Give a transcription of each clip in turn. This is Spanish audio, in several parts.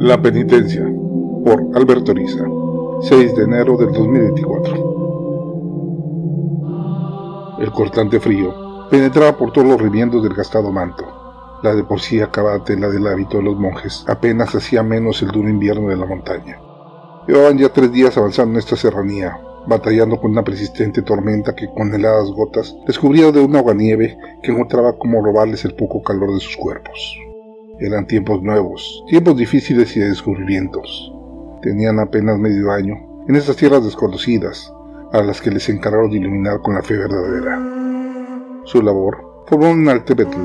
La penitencia por Alberto Riza 6 de enero del 2024 El cortante frío penetraba por todos los remiendos del gastado manto. La de por sí acabada tela del hábito de los monjes apenas hacía menos el duro invierno de la montaña. Llevaban ya tres días avanzando en esta serranía, batallando con una persistente tormenta que con heladas gotas descubría de una aguanieve que encontraba como robarles el poco calor de sus cuerpos. Eran tiempos nuevos, tiempos difíciles y de descubrimientos. Tenían apenas medio año en estas tierras desconocidas, a las que les encargaron de iluminar con la fe verdadera. Su labor formó un altebetl,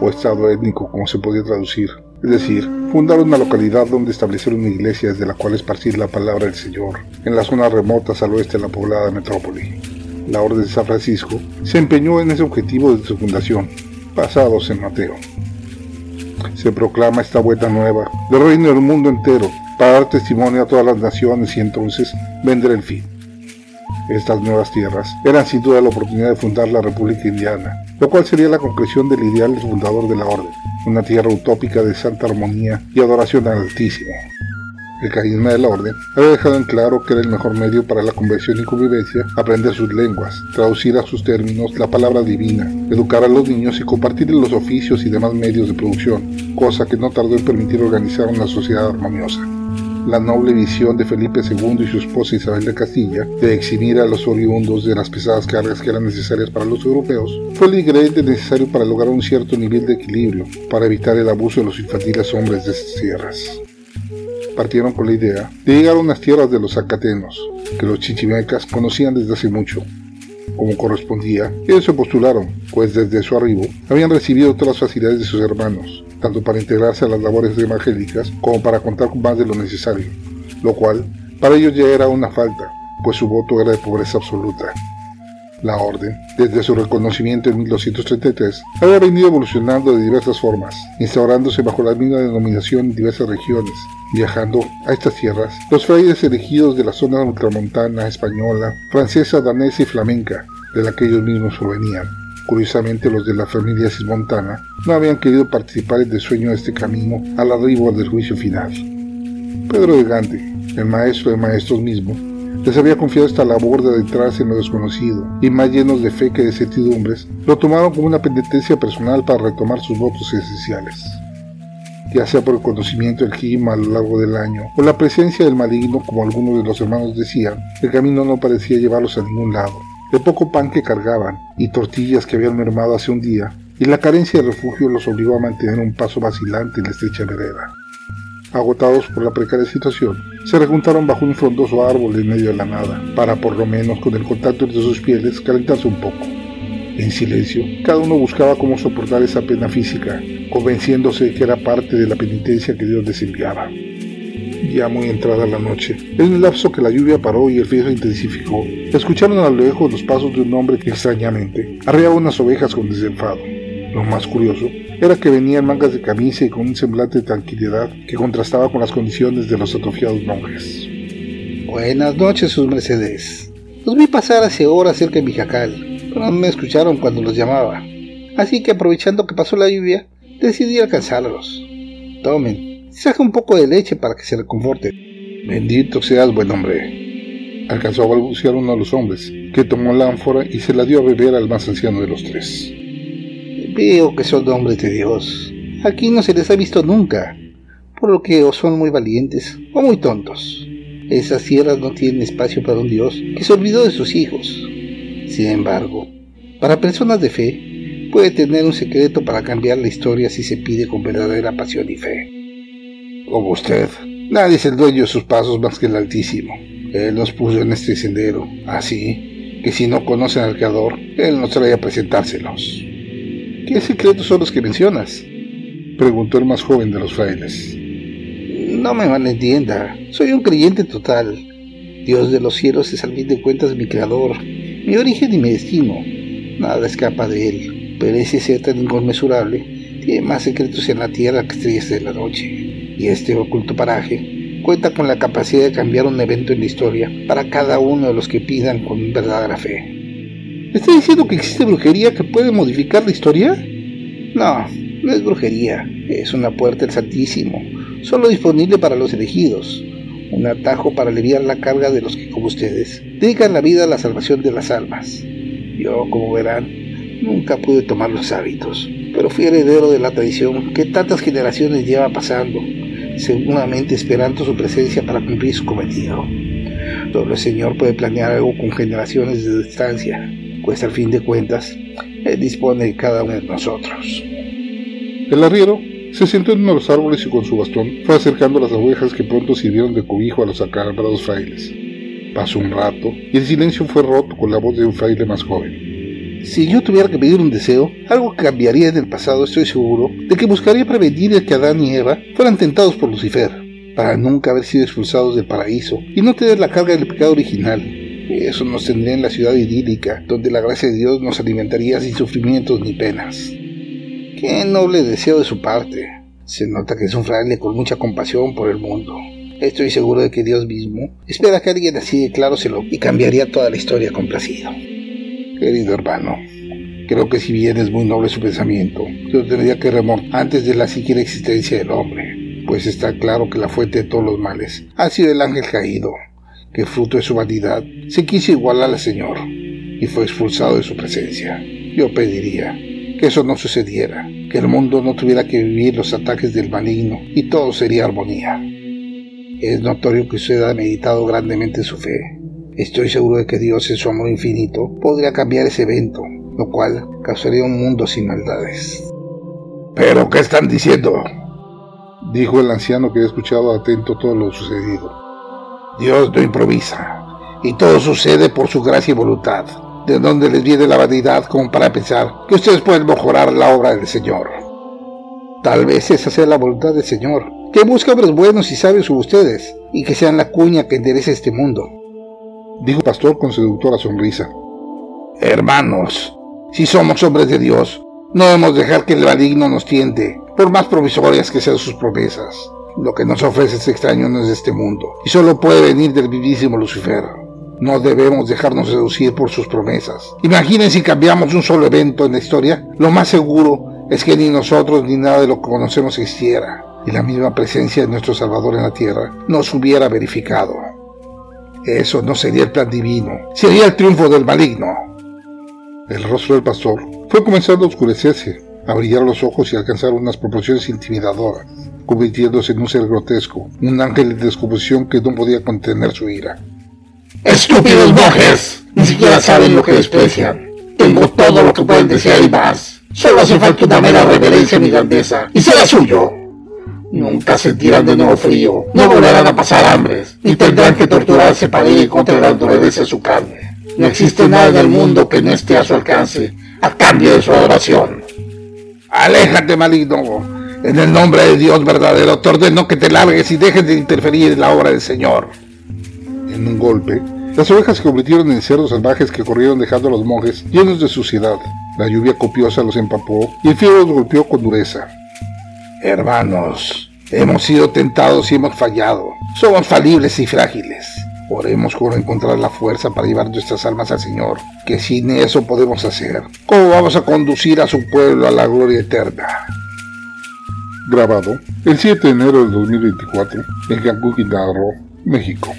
o estado étnico como se podía traducir, es decir, fundaron una localidad donde establecer una iglesia desde la cual esparcir la palabra del Señor, en las zonas remotas al oeste de la poblada metrópoli. La Orden de San Francisco se empeñó en ese objetivo desde su fundación, basados en Mateo se proclama esta vuelta nueva del reino del mundo entero para dar testimonio a todas las naciones y entonces vender el fin. Estas nuevas tierras eran sin duda la oportunidad de fundar la República Indiana, lo cual sería la concreción del ideal fundador de la orden, una tierra utópica de santa armonía y adoración al Altísimo. El carisma de la orden había dejado en claro que era el mejor medio para la conversión y convivencia aprender sus lenguas, traducir a sus términos la palabra divina, educar a los niños y compartir los oficios y demás medios de producción, cosa que no tardó en permitir organizar una sociedad armoniosa. La noble visión de Felipe II y su esposa Isabel de Castilla de eximir a los oriundos de las pesadas cargas que eran necesarias para los europeos fue el ingrediente necesario para lograr un cierto nivel de equilibrio, para evitar el abuso de los infantiles hombres de estas tierras partieron con la idea de llegar a unas tierras de los zacatenos, que los chichimecas conocían desde hace mucho. Como correspondía, ellos se postularon, pues desde su arribo habían recibido todas las facilidades de sus hermanos, tanto para integrarse a las labores evangélicas como para contar con más de lo necesario, lo cual para ellos ya era una falta, pues su voto era de pobreza absoluta. La orden, desde su reconocimiento en 1233, había venido evolucionando de diversas formas, instaurándose bajo la misma denominación en diversas regiones. Viajando a estas tierras, los frailes elegidos de la zona ultramontana española, francesa, danesa y flamenca, de la que ellos mismos provenían. Curiosamente, los de la familia cismontana no habían querido participar en el sueño de este camino al arribo del juicio final. Pedro de Gante, el maestro de maestros mismo, les había confiado esta labor de adentrarse en lo desconocido, y más llenos de fe que de certidumbres, lo tomaron como una penitencia personal para retomar sus votos esenciales. Ya sea por el conocimiento del clima a lo largo del año, o la presencia del maligno, como algunos de los hermanos decían, el camino no parecía llevarlos a ningún lado. El poco pan que cargaban, y tortillas que habían mermado hace un día, y la carencia de refugio los obligó a mantener un paso vacilante en la estrecha vereda. Agotados por la precaria situación, se rejuntaron bajo un frondoso árbol en medio de la nada, para por lo menos con el contacto entre sus pieles calentarse un poco. En silencio, cada uno buscaba cómo soportar esa pena física, convenciéndose de que era parte de la penitencia que Dios les enviaba. Ya muy entrada la noche, en el lapso que la lluvia paró y el frío se intensificó, escucharon a lo lejos los pasos de un hombre que extrañamente arreaba unas ovejas con desenfado. Lo más curioso era que venía en mangas de camisa y con un semblante de tranquilidad que contrastaba con las condiciones de los atrofiados monjes. Buenas noches, sus mercedes. Los vi pasar hace horas cerca de mi jacal, pero no me escucharon cuando los llamaba. Así que aprovechando que pasó la lluvia, decidí alcanzarlos. Tomen, saca un poco de leche para que se reconforten. Bendito seas, buen hombre. Alcanzó a balbucear uno de los hombres, que tomó la ánfora y se la dio a beber al más anciano de los tres. Veo que son hombres de Dios. Aquí no se les ha visto nunca, por lo que o son muy valientes o muy tontos. Esas tierras no tienen espacio para un Dios que se olvidó de sus hijos. Sin embargo, para personas de fe, puede tener un secreto para cambiar la historia si se pide con verdadera pasión y fe. Como usted, nadie es el dueño de sus pasos más que el Altísimo. Él nos puso en este sendero, así que si no conocen al Creador, Él nos trae a presentárselos. ¿Qué secretos son los que mencionas? Preguntó el más joven de los frailes. No me malentienda, soy un creyente total. Dios de los cielos es al fin de cuentas mi creador, mi origen y mi destino. Nada escapa de él, pero ese ser tan inconmensurable tiene más secretos en la tierra que estrellas de la noche. Y este oculto paraje cuenta con la capacidad de cambiar un evento en la historia para cada uno de los que pidan con verdadera fe. ¿Está diciendo que existe brujería que puede modificar la historia? No, No es brujería, es una puerta del Santísimo, solo disponible para los elegidos, un atajo para aliviar la carga de los que, como ustedes, dedican la vida a la salvación de las almas. Yo, como verán, nunca pude tomar los hábitos, pero fui heredero de la tradición que tantas generaciones lleva pasando, seguramente esperando su presencia para cumplir su cometido. Solo el Señor puede planear algo con generaciones de distancia, pues al fin de cuentas, Él dispone de cada uno de nosotros. El arriero se sentó en uno de los árboles y con su bastón fue acercando las ovejas que pronto sirvieron de cobijo a los acalombrados frailes. Pasó un rato y el silencio fue roto con la voz de un fraile más joven. Si yo tuviera que pedir un deseo, algo que cambiaría en el pasado, estoy seguro de que buscaría prevenir el que Adán y Eva fueran tentados por Lucifer, para nunca haber sido expulsados del paraíso y no tener la carga del pecado original. Eso nos tendría en la ciudad idílica, donde la gracia de Dios nos alimentaría sin sufrimientos ni penas. Qué noble deseo de su parte. Se nota que es un fraile con mucha compasión por el mundo. Estoy seguro de que Dios mismo espera que alguien así de y cambiaría toda la historia complacido. Querido hermano, creo que si bien es muy noble su pensamiento, yo tendría que remontar antes de la siquiera existencia del hombre, pues está claro que la fuente de todos los males ha sido el ángel caído, que fruto de su vanidad se quiso igualar al Señor y fue expulsado de su presencia. Yo pediría que eso no sucediera, que el mundo no tuviera que vivir los ataques del maligno y todo sería armonía. Es notorio que usted ha meditado grandemente su fe. Estoy seguro de que Dios en su amor infinito podría cambiar ese evento, lo cual causaría un mundo sin maldades. ¿Pero qué están diciendo? dijo el anciano que había escuchado atento todo lo sucedido. Dios no improvisa, y todo sucede por su gracia y voluntad de dónde les viene la vanidad como para pensar que ustedes pueden mejorar la obra del Señor. Tal vez esa sea la voluntad del Señor, que busque hombres buenos y sabios como ustedes, y que sean la cuña que enderece este mundo. Dijo el pastor con seductora sonrisa. Hermanos, si somos hombres de Dios, no debemos dejar que el maligno nos tiente, por más provisorias que sean sus promesas. Lo que nos ofrece este extraño no es este mundo, y solo puede venir del vivísimo Lucifer. No debemos dejarnos seducir por sus promesas. Imaginen si cambiamos un solo evento en la historia. Lo más seguro es que ni nosotros ni nada de lo que conocemos existiera. Y la misma presencia de nuestro Salvador en la tierra nos hubiera verificado. Eso no sería el plan divino, sería el triunfo del maligno. El rostro del pastor fue comenzando a oscurecerse, a brillar los ojos y alcanzar unas proporciones intimidadoras, convirtiéndose en un ser grotesco, un ángel de descomposición que no podía contener su ira. Estúpidos monjes, ni siquiera saben lo que desprecian. Tengo todo lo que pueden desear y más. Solo hace falta una mera reverencia a mi grandeza y será suyo. Nunca sentirán de nuevo frío, no volverán a pasar hambres, ni tendrán que torturarse para ir contra la endurece a su carne. No existe nada en el mundo que no esté a su alcance, a cambio de su adoración. Aléjate, maligno. En el nombre de Dios verdadero, te ordeno que te largues y dejes de interferir en la obra del Señor en un golpe, las ovejas se convirtieron en cerdos salvajes que corrieron dejando a los monjes llenos de suciedad. La lluvia copiosa los empapó y el frío los golpeó con dureza. Hermanos, hemos sido tentados y hemos fallado. Somos falibles y frágiles. Oremos por encontrar la fuerza para llevar nuestras almas al Señor, que sin eso podemos hacer. ¿Cómo vamos a conducir a su pueblo a la gloria eterna? Grabado el 7 de enero del 2024 en Cancún, Quintana Roo, México.